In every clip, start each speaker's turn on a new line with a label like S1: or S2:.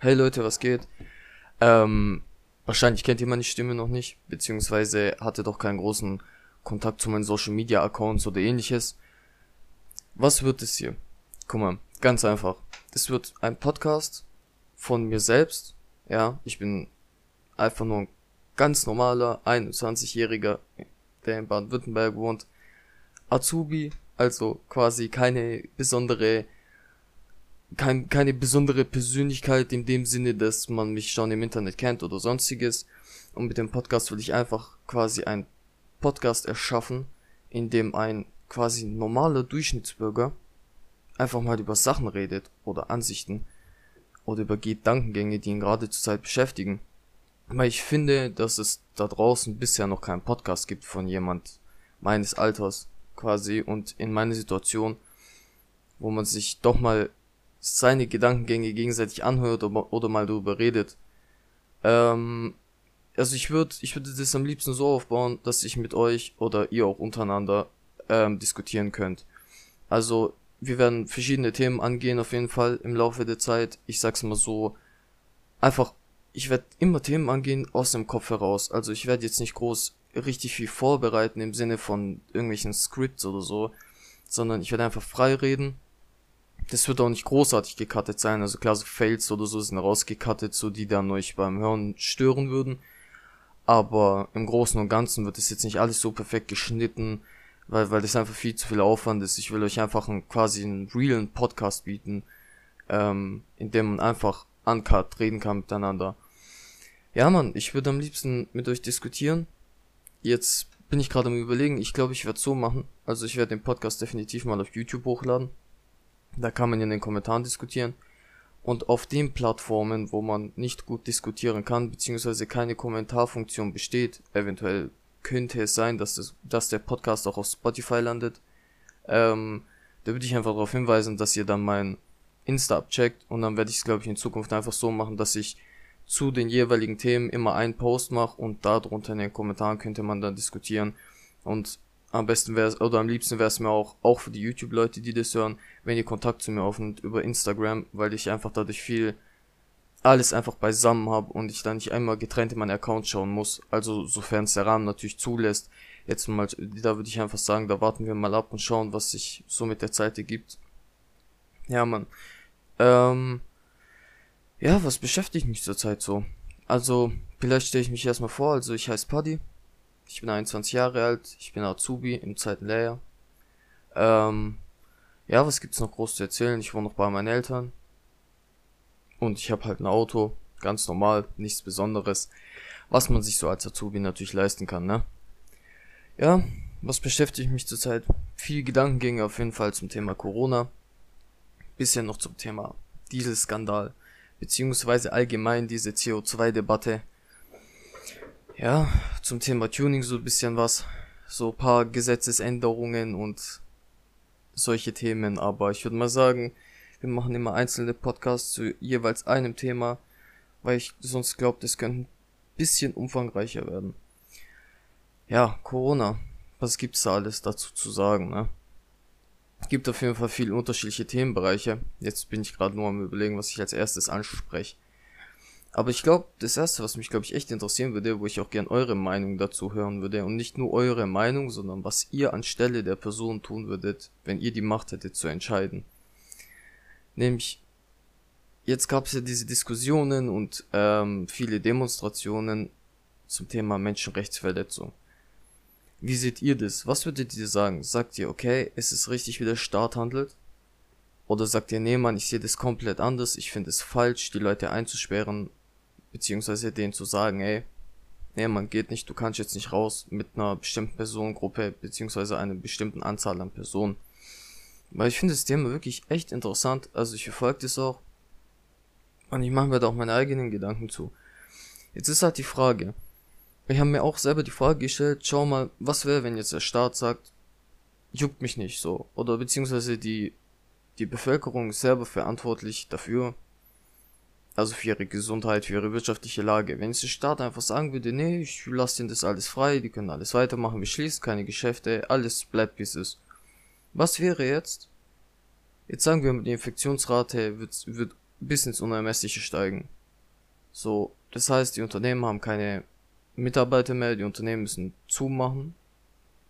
S1: Hey Leute, was geht? Ähm, wahrscheinlich kennt ihr meine Stimme noch nicht, beziehungsweise hatte doch keinen großen Kontakt zu meinen Social Media Accounts oder ähnliches. Was wird es hier? Guck mal, ganz einfach. Es wird ein Podcast von mir selbst. Ja, ich bin einfach nur ein ganz normaler 21-Jähriger, der in Baden-Württemberg wohnt. Azubi, also quasi keine besondere kein, keine besondere Persönlichkeit in dem Sinne, dass man mich schon im Internet kennt oder sonstiges. Und mit dem Podcast will ich einfach quasi ein Podcast erschaffen, in dem ein quasi normaler Durchschnittsbürger einfach mal über Sachen redet oder Ansichten oder über Gedankengänge, die ihn gerade zur Zeit beschäftigen. Weil ich finde, dass es da draußen bisher noch keinen Podcast gibt von jemand meines Alters quasi und in meiner Situation, wo man sich doch mal seine Gedankengänge gegenseitig anhört oder, oder mal darüber redet. Ähm, also ich würde ich würde das am liebsten so aufbauen, dass ich mit euch oder ihr auch untereinander ähm, diskutieren könnt. Also wir werden verschiedene Themen angehen auf jeden Fall im Laufe der Zeit. Ich sag's mal so, einfach, ich werde immer Themen angehen aus dem Kopf heraus. Also ich werde jetzt nicht groß richtig viel vorbereiten im Sinne von irgendwelchen Scripts oder so, sondern ich werde einfach frei reden das wird auch nicht großartig gecuttet sein. Also klar, so Fails oder so sind rausgecuttet, so die dann euch beim Hören stören würden. Aber im Großen und Ganzen wird es jetzt nicht alles so perfekt geschnitten, weil, weil das einfach viel zu viel Aufwand ist. Ich will euch einfach einen, quasi einen realen Podcast bieten, ähm, in dem man einfach uncut reden kann miteinander. Ja, man, ich würde am liebsten mit euch diskutieren. Jetzt bin ich gerade am überlegen, ich glaube, ich werde so machen. Also ich werde den Podcast definitiv mal auf YouTube hochladen. Da kann man in den Kommentaren diskutieren. Und auf den Plattformen, wo man nicht gut diskutieren kann, beziehungsweise keine Kommentarfunktion besteht, eventuell könnte es sein, dass, das, dass der Podcast auch auf Spotify landet. Ähm, da würde ich einfach darauf hinweisen, dass ihr dann mein Insta abcheckt und dann werde ich es, glaube ich, in Zukunft einfach so machen, dass ich zu den jeweiligen Themen immer einen Post mache und darunter in den Kommentaren könnte man dann diskutieren. Und am besten wäre es, oder am liebsten wäre es mir auch, auch für die YouTube-Leute, die das hören, wenn ihr Kontakt zu mir aufnimmt über Instagram, weil ich einfach dadurch viel alles einfach beisammen habe und ich dann nicht einmal getrennt in meinen Account schauen muss. Also sofern es der Rahmen natürlich zulässt. Jetzt mal, da würde ich einfach sagen, da warten wir mal ab und schauen, was sich so mit der Zeit ergibt. Ja, man. Ähm, ja, was beschäftigt mich zurzeit so? Also, vielleicht stelle ich mich erstmal vor, also ich heiße Paddy, ich bin 21 Jahre alt, ich bin Azubi im zweiten Lehrjahr. Ähm, ja, was gibt's noch groß zu erzählen? Ich wohne noch bei meinen Eltern. Und ich habe halt ein Auto, ganz normal, nichts Besonderes, was man sich so als Azubi natürlich leisten kann, ne? Ja, was beschäftigt mich zurzeit? Viel Gedankengänge auf jeden Fall zum Thema Corona. Bisschen noch zum Thema Dieselskandal, beziehungsweise allgemein diese CO2-Debatte ja, zum Thema Tuning so ein bisschen was. So ein paar Gesetzesänderungen und solche Themen. Aber ich würde mal sagen, wir machen immer einzelne Podcasts zu jeweils einem Thema, weil ich sonst glaube, das könnte ein bisschen umfangreicher werden. Ja, Corona. Was gibt's da alles dazu zu sagen, ne? Gibt auf jeden Fall viele unterschiedliche Themenbereiche. Jetzt bin ich gerade nur am überlegen, was ich als erstes anspreche. Aber ich glaube, das erste, was mich, glaube ich, echt interessieren würde, wo ich auch gern eure Meinung dazu hören würde, und nicht nur eure Meinung, sondern was ihr anstelle der Person tun würdet, wenn ihr die Macht hättet zu entscheiden. Nämlich, jetzt gab es ja diese Diskussionen und ähm, viele Demonstrationen zum Thema Menschenrechtsverletzung. Wie seht ihr das? Was würdet ihr sagen? Sagt ihr, okay, es ist richtig, wie der Staat handelt? Oder sagt ihr, nee, Mann, ich sehe das komplett anders, ich finde es falsch, die Leute einzusperren, beziehungsweise denen zu sagen, ey, nee, man geht nicht, du kannst jetzt nicht raus mit einer bestimmten Personengruppe, beziehungsweise einer bestimmten Anzahl an Personen. Weil ich finde das Thema wirklich echt interessant, also ich verfolge das auch. Und ich mache mir da auch meine eigenen Gedanken zu. Jetzt ist halt die Frage. Ich habe mir auch selber die Frage gestellt, schau mal, was wäre, wenn jetzt der Staat sagt, juckt mich nicht so. Oder beziehungsweise die, die Bevölkerung ist selber verantwortlich dafür, also für ihre Gesundheit, für ihre wirtschaftliche Lage. Wenn jetzt der Staat einfach sagen würde, nee, ich lasse ihnen das alles frei, die können alles weitermachen, wir schließen keine Geschäfte, alles bleibt wie es ist. Was wäre jetzt? Jetzt sagen wir, die Infektionsrate wird, wird bis ins Unermessliche steigen. So, das heißt, die Unternehmen haben keine Mitarbeiter mehr, die Unternehmen müssen zumachen,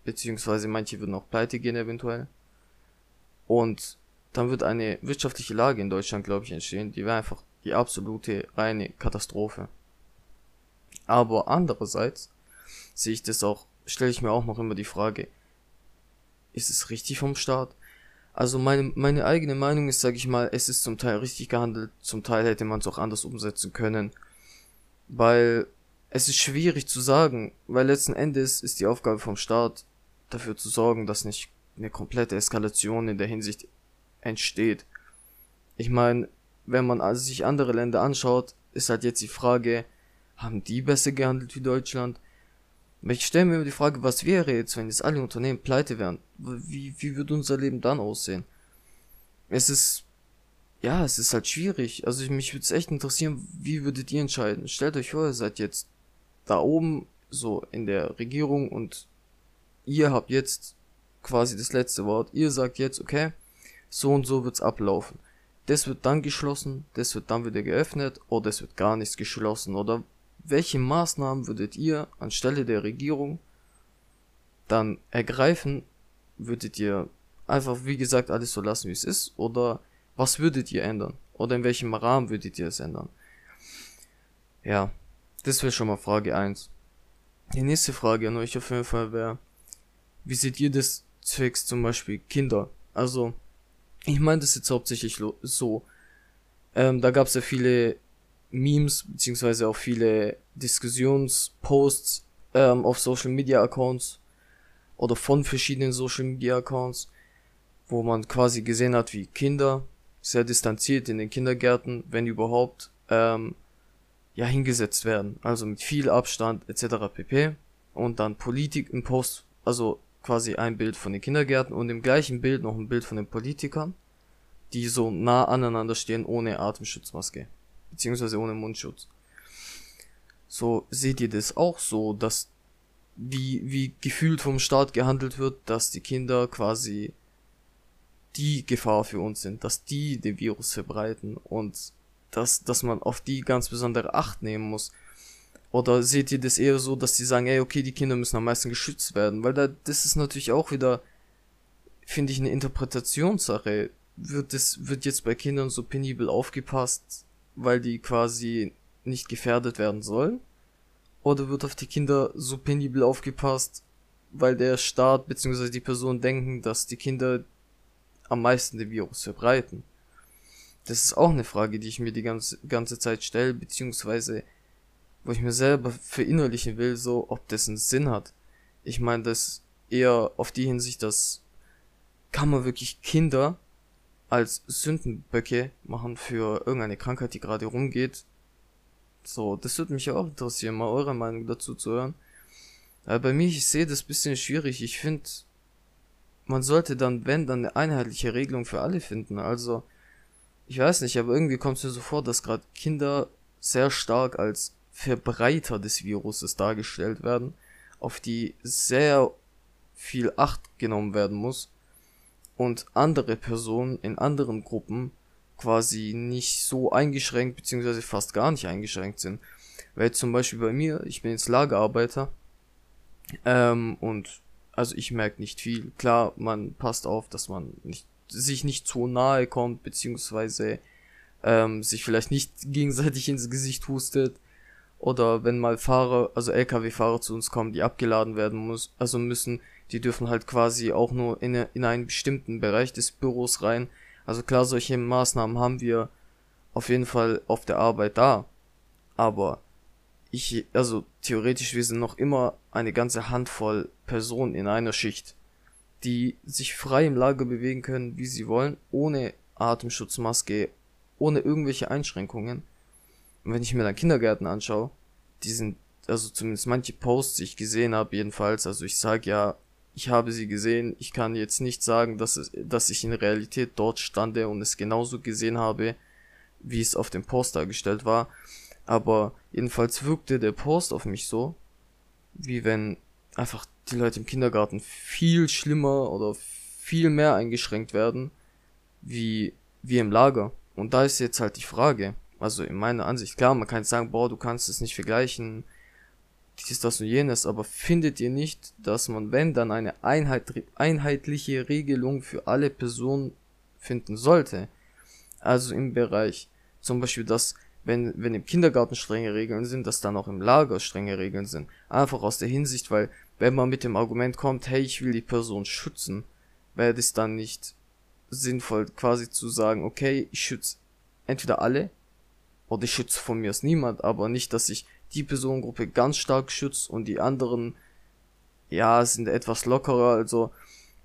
S1: beziehungsweise manche würden auch pleite gehen eventuell. Und dann wird eine wirtschaftliche Lage in Deutschland, glaube ich, entstehen, die wäre einfach die absolute reine Katastrophe. Aber andererseits sehe ich das auch, stelle ich mir auch noch immer die Frage, ist es richtig vom Staat? Also meine, meine eigene Meinung ist, sage ich mal, es ist zum Teil richtig gehandelt, zum Teil hätte man es auch anders umsetzen können. Weil es ist schwierig zu sagen, weil letzten Endes ist die Aufgabe vom Staat dafür zu sorgen, dass nicht eine komplette Eskalation in der Hinsicht entsteht. Ich meine, wenn man also sich andere Länder anschaut, ist halt jetzt die Frage, haben die besser gehandelt wie Deutschland? Ich stelle mir die Frage, was wäre jetzt, wenn jetzt alle Unternehmen pleite wären? Wie, wie würde unser Leben dann aussehen? Es ist, ja, es ist halt schwierig. Also ich, mich würde es echt interessieren, wie würdet ihr entscheiden? Stellt euch vor, ihr seid jetzt da oben, so in der Regierung und ihr habt jetzt quasi das letzte Wort. Ihr sagt jetzt, okay, so und so wird's ablaufen. Das wird dann geschlossen, das wird dann wieder geöffnet oder es wird gar nichts geschlossen oder welche Maßnahmen würdet ihr anstelle der Regierung dann ergreifen? Würdet ihr einfach, wie gesagt, alles so lassen, wie es ist? Oder was würdet ihr ändern? Oder in welchem Rahmen würdet ihr es ändern? Ja, das wäre schon mal Frage 1. Die nächste Frage an euch auf jeden Fall wäre, wie seht ihr das zwecks zum Beispiel Kinder? Also, ich meine das jetzt hauptsächlich so. Ähm, da gab es ja viele Memes, beziehungsweise auch viele Diskussionsposts ähm, auf Social Media Accounts oder von verschiedenen Social Media Accounts, wo man quasi gesehen hat, wie Kinder sehr distanziert in den Kindergärten, wenn überhaupt, ähm, ja, hingesetzt werden. Also mit viel Abstand etc. pp. Und dann Politik im Post, also quasi ein Bild von den Kindergärten und im gleichen Bild noch ein Bild von den Politikern, die so nah aneinander stehen ohne Atemschutzmaske beziehungsweise ohne Mundschutz. So seht ihr das auch so, dass wie, wie gefühlt vom Staat gehandelt wird, dass die Kinder quasi die Gefahr für uns sind, dass die den Virus verbreiten und dass, dass man auf die ganz besondere Acht nehmen muss. Oder seht ihr das eher so, dass die sagen, ey, okay, die Kinder müssen am meisten geschützt werden? Weil da, das ist natürlich auch wieder, finde ich, eine Interpretationssache. Wird das, wird jetzt bei Kindern so penibel aufgepasst, weil die quasi nicht gefährdet werden sollen? Oder wird auf die Kinder so penibel aufgepasst, weil der Staat bzw. die Person denken, dass die Kinder am meisten den Virus verbreiten? Das ist auch eine Frage, die ich mir die ganze, ganze Zeit stelle, beziehungsweise wo ich mir selber verinnerlichen will, so ob das einen Sinn hat. Ich meine das eher auf die Hinsicht, dass kann man wirklich Kinder als Sündenböcke machen für irgendeine Krankheit, die gerade rumgeht. So, das würde mich auch interessieren, mal eure Meinung dazu zu hören. Aber bei mir, ich sehe das bisschen schwierig. Ich finde, man sollte dann, wenn, dann eine einheitliche Regelung für alle finden. Also, ich weiß nicht, aber irgendwie kommt es mir so vor, dass gerade Kinder sehr stark als Verbreiter des Viruses dargestellt werden, auf die sehr viel Acht genommen werden muss und andere Personen in anderen Gruppen quasi nicht so eingeschränkt beziehungsweise fast gar nicht eingeschränkt sind. Weil zum Beispiel bei mir, ich bin jetzt Lagerarbeiter ähm, und also ich merke nicht viel. Klar, man passt auf, dass man nicht, sich nicht zu nahe kommt beziehungsweise ähm, sich vielleicht nicht gegenseitig ins Gesicht hustet oder wenn mal Fahrer, also LKW-Fahrer zu uns kommen, die abgeladen werden muss, also müssen, die dürfen halt quasi auch nur in, in einen bestimmten Bereich des Büros rein. Also klar, solche Maßnahmen haben wir auf jeden Fall auf der Arbeit da. Aber ich, also theoretisch, wir sind noch immer eine ganze Handvoll Personen in einer Schicht, die sich frei im Lager bewegen können, wie sie wollen, ohne Atemschutzmaske, ohne irgendwelche Einschränkungen. Und wenn ich mir dann Kindergärten anschaue, die sind, also zumindest manche Posts, die ich gesehen habe, jedenfalls, also ich sage ja, ich habe sie gesehen, ich kann jetzt nicht sagen, dass, es, dass ich in Realität dort stande und es genauso gesehen habe, wie es auf dem Post dargestellt war, aber jedenfalls wirkte der Post auf mich so, wie wenn einfach die Leute im Kindergarten viel schlimmer oder viel mehr eingeschränkt werden, wie, wie im Lager. Und da ist jetzt halt die Frage, also in meiner Ansicht, klar, man kann sagen, boah, du kannst es nicht vergleichen, dies, das und jenes, aber findet ihr nicht, dass man, wenn dann eine Einheit, einheitliche Regelung für alle Personen finden sollte? Also im Bereich, zum Beispiel, dass, wenn, wenn im Kindergarten strenge Regeln sind, dass dann auch im Lager strenge Regeln sind. Einfach aus der Hinsicht, weil, wenn man mit dem Argument kommt, hey, ich will die Person schützen, wäre das dann nicht sinnvoll, quasi zu sagen, okay, ich schütze entweder alle, oder ich schütze von mir aus niemand, aber nicht, dass ich die Personengruppe ganz stark schützt und die anderen, ja, sind etwas lockerer. Also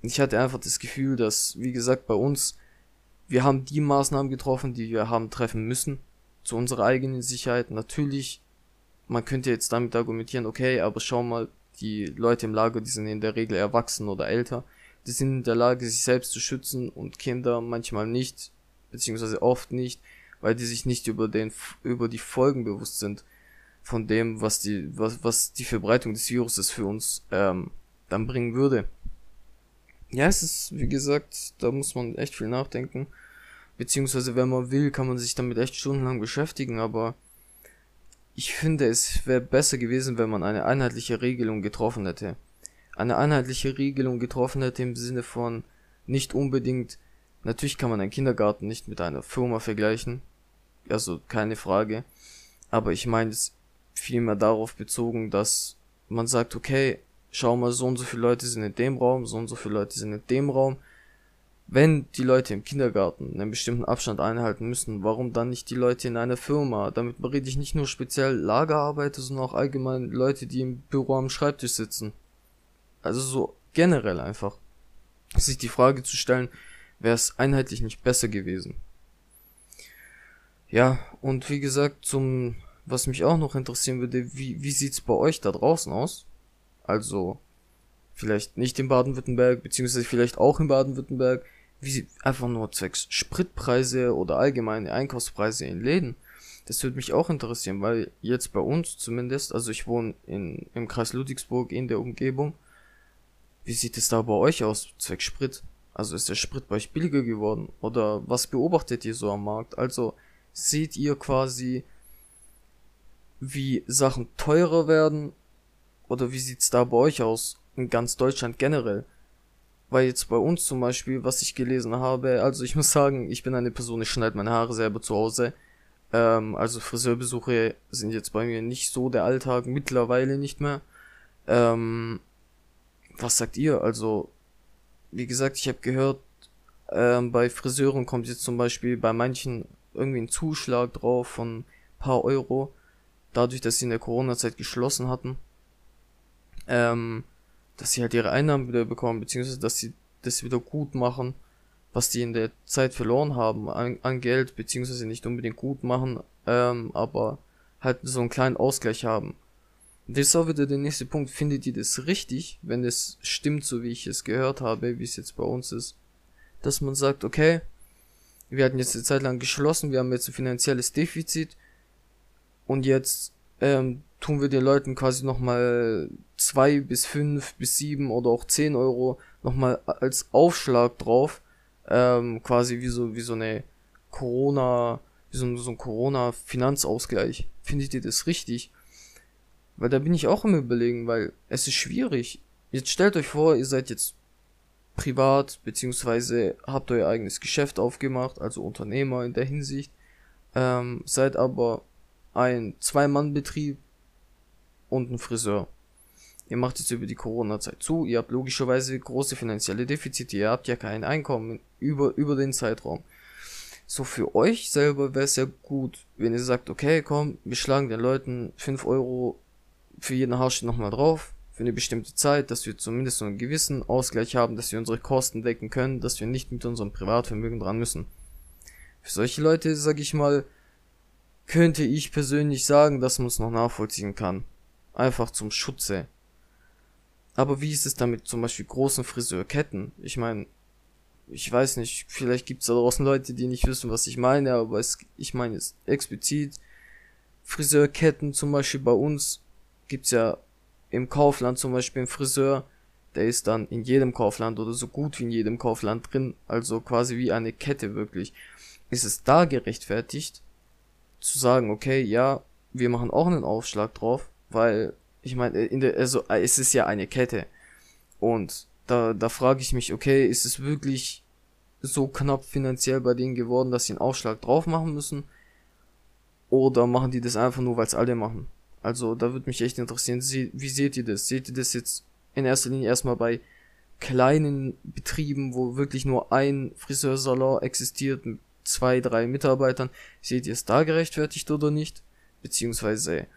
S1: ich hatte einfach das Gefühl, dass, wie gesagt, bei uns, wir haben die Maßnahmen getroffen, die wir haben treffen müssen, zu unserer eigenen Sicherheit. Natürlich, man könnte jetzt damit argumentieren, okay, aber schau mal, die Leute im Lager, die sind in der Regel erwachsen oder älter, die sind in der Lage, sich selbst zu schützen und Kinder manchmal nicht, beziehungsweise oft nicht, weil die sich nicht über den, über die Folgen bewusst sind von dem, was die, was, was die Verbreitung des Viruses für uns ähm, dann bringen würde. Ja, es ist, wie gesagt, da muss man echt viel nachdenken. Beziehungsweise, wenn man will, kann man sich damit echt stundenlang beschäftigen, aber ich finde, es wäre besser gewesen, wenn man eine einheitliche Regelung getroffen hätte. Eine einheitliche Regelung getroffen hätte im Sinne von nicht unbedingt, natürlich kann man einen Kindergarten nicht mit einer Firma vergleichen, also keine Frage, aber ich meine es vielmehr darauf bezogen, dass man sagt, okay, schau mal, so und so viele Leute sind in dem Raum, so und so viele Leute sind in dem Raum. Wenn die Leute im Kindergarten einen bestimmten Abstand einhalten müssen, warum dann nicht die Leute in einer Firma? Damit berede ich nicht nur speziell Lagerarbeiter, sondern auch allgemein Leute, die im Büro am Schreibtisch sitzen. Also so generell einfach. Sich die Frage zu stellen, wäre es einheitlich nicht besser gewesen. Ja, und wie gesagt, zum was mich auch noch interessieren würde, wie, wie sieht's bei euch da draußen aus? Also, vielleicht nicht in Baden-Württemberg, beziehungsweise vielleicht auch in Baden-Württemberg, wie einfach nur zwecks Spritpreise oder allgemeine Einkaufspreise in Läden. Das würde mich auch interessieren, weil jetzt bei uns zumindest, also ich wohne in, im Kreis Ludwigsburg in der Umgebung. Wie sieht es da bei euch aus, zwecks Sprit? Also ist der Sprit bei euch billiger geworden? Oder was beobachtet ihr so am Markt? Also seht ihr quasi wie Sachen teurer werden? Oder wie sieht's da bei euch aus? In ganz Deutschland generell? Weil jetzt bei uns zum Beispiel, was ich gelesen habe, also ich muss sagen, ich bin eine Person, ich schneide meine Haare selber zu Hause. Ähm, also Friseurbesuche sind jetzt bei mir nicht so der Alltag, mittlerweile nicht mehr. Ähm, was sagt ihr? Also, wie gesagt, ich habe gehört, ähm, bei Friseuren kommt jetzt zum Beispiel bei manchen irgendwie ein Zuschlag drauf von paar Euro dadurch, dass sie in der Corona-Zeit geschlossen hatten, ähm, dass sie halt ihre Einnahmen wieder bekommen, beziehungsweise dass sie das wieder gut machen, was die in der Zeit verloren haben an, an Geld, beziehungsweise nicht unbedingt gut machen, ähm, aber halt so einen kleinen Ausgleich haben. Und das ist auch wieder der nächste Punkt. Findet ihr das richtig, wenn es stimmt, so wie ich es gehört habe, wie es jetzt bei uns ist? Dass man sagt, okay, wir hatten jetzt eine Zeit lang geschlossen, wir haben jetzt ein finanzielles Defizit, und jetzt ähm, tun wir den Leuten quasi nochmal zwei bis fünf bis sieben oder auch zehn Euro nochmal als Aufschlag drauf. Ähm, quasi wie so, wie so eine Corona, wie so, so ein Corona-Finanzausgleich. Findet ihr das richtig? Weil da bin ich auch im Überlegen, weil es ist schwierig. Jetzt stellt euch vor, ihr seid jetzt privat, beziehungsweise habt euer eigenes Geschäft aufgemacht, also Unternehmer in der Hinsicht, ähm, seid aber ein Zwei-Mann-Betrieb und ein Friseur. Ihr macht jetzt über die Corona-Zeit zu, ihr habt logischerweise große finanzielle Defizite, ihr habt ja kein Einkommen über, über den Zeitraum. So für euch selber wäre es ja gut, wenn ihr sagt, okay, komm, wir schlagen den Leuten 5 Euro für jeden Haarschnitt nochmal drauf, für eine bestimmte Zeit, dass wir zumindest so einen gewissen Ausgleich haben, dass wir unsere Kosten decken können, dass wir nicht mit unserem Privatvermögen dran müssen. Für solche Leute, sag ich mal, könnte ich persönlich sagen, dass man es noch nachvollziehen kann. Einfach zum Schutze. Aber wie ist es damit zum Beispiel großen Friseurketten? Ich meine, ich weiß nicht, vielleicht gibt es da draußen Leute, die nicht wissen, was ich meine, aber es, ich meine es explizit. Friseurketten zum Beispiel bei uns gibt's ja im Kaufland zum Beispiel einen Friseur, der ist dann in jedem Kaufland oder so gut wie in jedem Kaufland drin, also quasi wie eine Kette wirklich. ist es da gerechtfertigt, zu sagen, okay, ja, wir machen auch einen Aufschlag drauf, weil ich meine, in der, also es ist ja eine Kette. Und da, da frage ich mich, okay, ist es wirklich so knapp finanziell bei denen geworden, dass sie einen Aufschlag drauf machen müssen? Oder machen die das einfach nur, weil es alle machen? Also da würde mich echt interessieren, wie seht ihr das? Seht ihr das jetzt in erster Linie erstmal bei kleinen Betrieben, wo wirklich nur ein Friseursalon existiert mit zwei, drei Mitarbeitern? Seht ihr es da gerechtfertigt oder nicht? Beziehungsweise,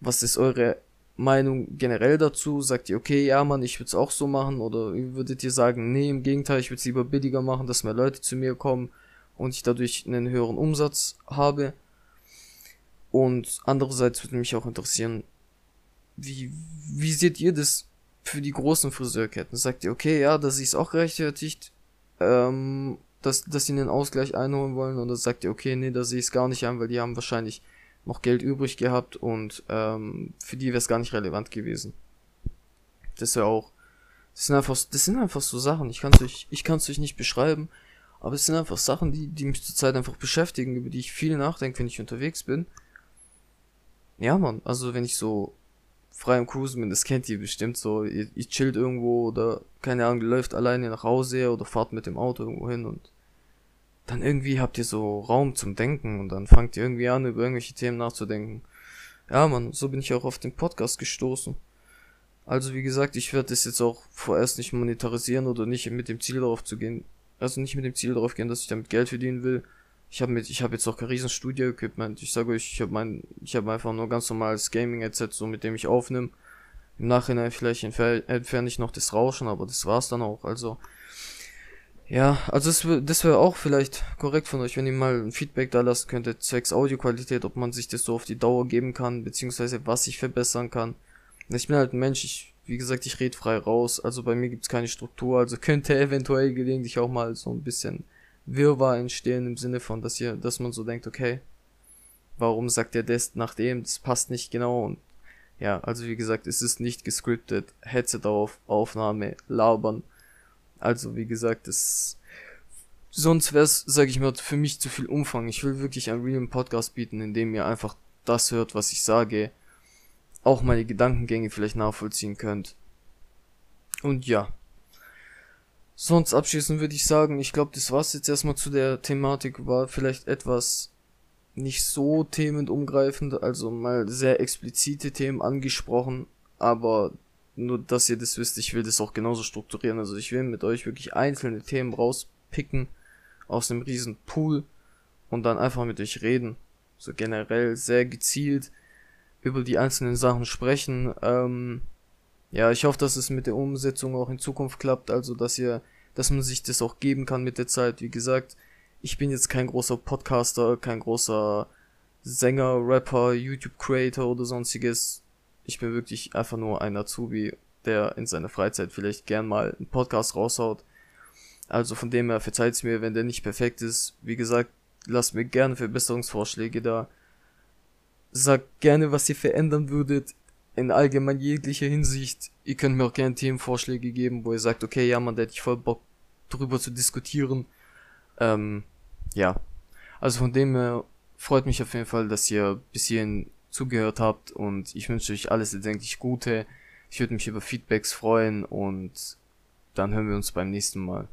S1: was ist eure Meinung generell dazu? Sagt ihr, okay, ja, Mann, ich würde es auch so machen? Oder würdet ihr sagen, nee, im Gegenteil, ich würde es lieber billiger machen, dass mehr Leute zu mir kommen und ich dadurch einen höheren Umsatz habe? Und andererseits würde mich auch interessieren, wie, wie seht ihr das für die großen Friseurketten? Sagt ihr, okay, ja, dass ist auch gerechtfertigt, ähm, dass, dass sie einen Ausgleich einholen wollen? Oder sagt ihr, okay, nee, da sehe ich es gar nicht ein, weil die haben wahrscheinlich noch Geld übrig gehabt und ähm, für die wäre es gar nicht relevant gewesen. Das ja auch, das sind einfach, das sind einfach so Sachen. Ich kann es euch, ich kann es euch nicht beschreiben, aber es sind einfach Sachen, die, die mich zurzeit einfach beschäftigen, über die ich viel nachdenke, wenn ich unterwegs bin. Ja, man, also wenn ich so frei im Cruisen bin, das kennt ihr bestimmt so, ihr, ihr chillt irgendwo oder keine Ahnung, läuft alleine nach Hause oder fahrt mit dem Auto irgendwo hin und dann irgendwie habt ihr so Raum zum Denken und dann fangt ihr irgendwie an, über irgendwelche Themen nachzudenken. Ja, man, so bin ich auch auf den Podcast gestoßen. Also wie gesagt, ich werde das jetzt auch vorerst nicht monetarisieren oder nicht mit dem Ziel darauf zu gehen. Also nicht mit dem Ziel darauf gehen, dass ich damit Geld verdienen will. Ich habe mit, ich habe jetzt auch kein riesen Studio-Equipment. Ich sage euch, ich habe mein, ich habe einfach nur ganz normales Gaming-Headset, so mit dem ich aufnehme. Im Nachhinein vielleicht entferne ich noch das Rauschen, aber das war's dann auch. Also ja, also das, das wäre auch vielleicht korrekt von euch, wenn ihr mal ein Feedback da lassen könntet, zwecks Audioqualität, ob man sich das so auf die Dauer geben kann, beziehungsweise was ich verbessern kann. Ich bin halt ein Mensch, ich, wie gesagt, ich rede frei raus, also bei mir gibt's keine Struktur, also könnte eventuell gelegentlich auch mal so ein bisschen Wirrwarr entstehen im Sinne von, dass ihr, dass man so denkt, okay, warum sagt er das nach dem, das passt nicht genau und ja, also wie gesagt, es ist nicht gescriptet, Headset auf, Aufnahme, labern, also, wie gesagt, das, sonst wäre es, sage ich mal, für mich zu viel Umfang. Ich will wirklich einen realen Podcast bieten, in dem ihr einfach das hört, was ich sage, auch meine Gedankengänge vielleicht nachvollziehen könnt. Und ja. Sonst abschließend würde ich sagen, ich glaube, das war's jetzt erstmal zu der Thematik, war vielleicht etwas nicht so themenumgreifend, also mal sehr explizite Themen angesprochen, aber nur, dass ihr das wisst, ich will das auch genauso strukturieren. Also ich will mit euch wirklich einzelne Themen rauspicken aus einem riesen Pool und dann einfach mit euch reden. So generell sehr gezielt über die einzelnen Sachen sprechen. Ähm, ja, ich hoffe, dass es mit der Umsetzung auch in Zukunft klappt. Also, dass ihr, dass man sich das auch geben kann mit der Zeit. Wie gesagt, ich bin jetzt kein großer Podcaster, kein großer Sänger, Rapper, YouTube-Creator oder sonstiges ich bin wirklich einfach nur ein Azubi, der in seiner Freizeit vielleicht gern mal einen Podcast raushaut. Also von dem her verzeiht's mir, wenn der nicht perfekt ist. Wie gesagt, lasst mir gerne Verbesserungsvorschläge da. Sagt gerne, was ihr verändern würdet. In allgemein jeglicher Hinsicht. Ihr könnt mir auch gerne Themenvorschläge geben, wo ihr sagt, okay, ja, man, da hätte ich voll Bock drüber zu diskutieren. Ähm, ja. Also von dem her freut mich auf jeden Fall, dass ihr bis hierhin zugehört habt und ich wünsche euch alles erdenklich Gute. Ich würde mich über Feedbacks freuen und dann hören wir uns beim nächsten Mal.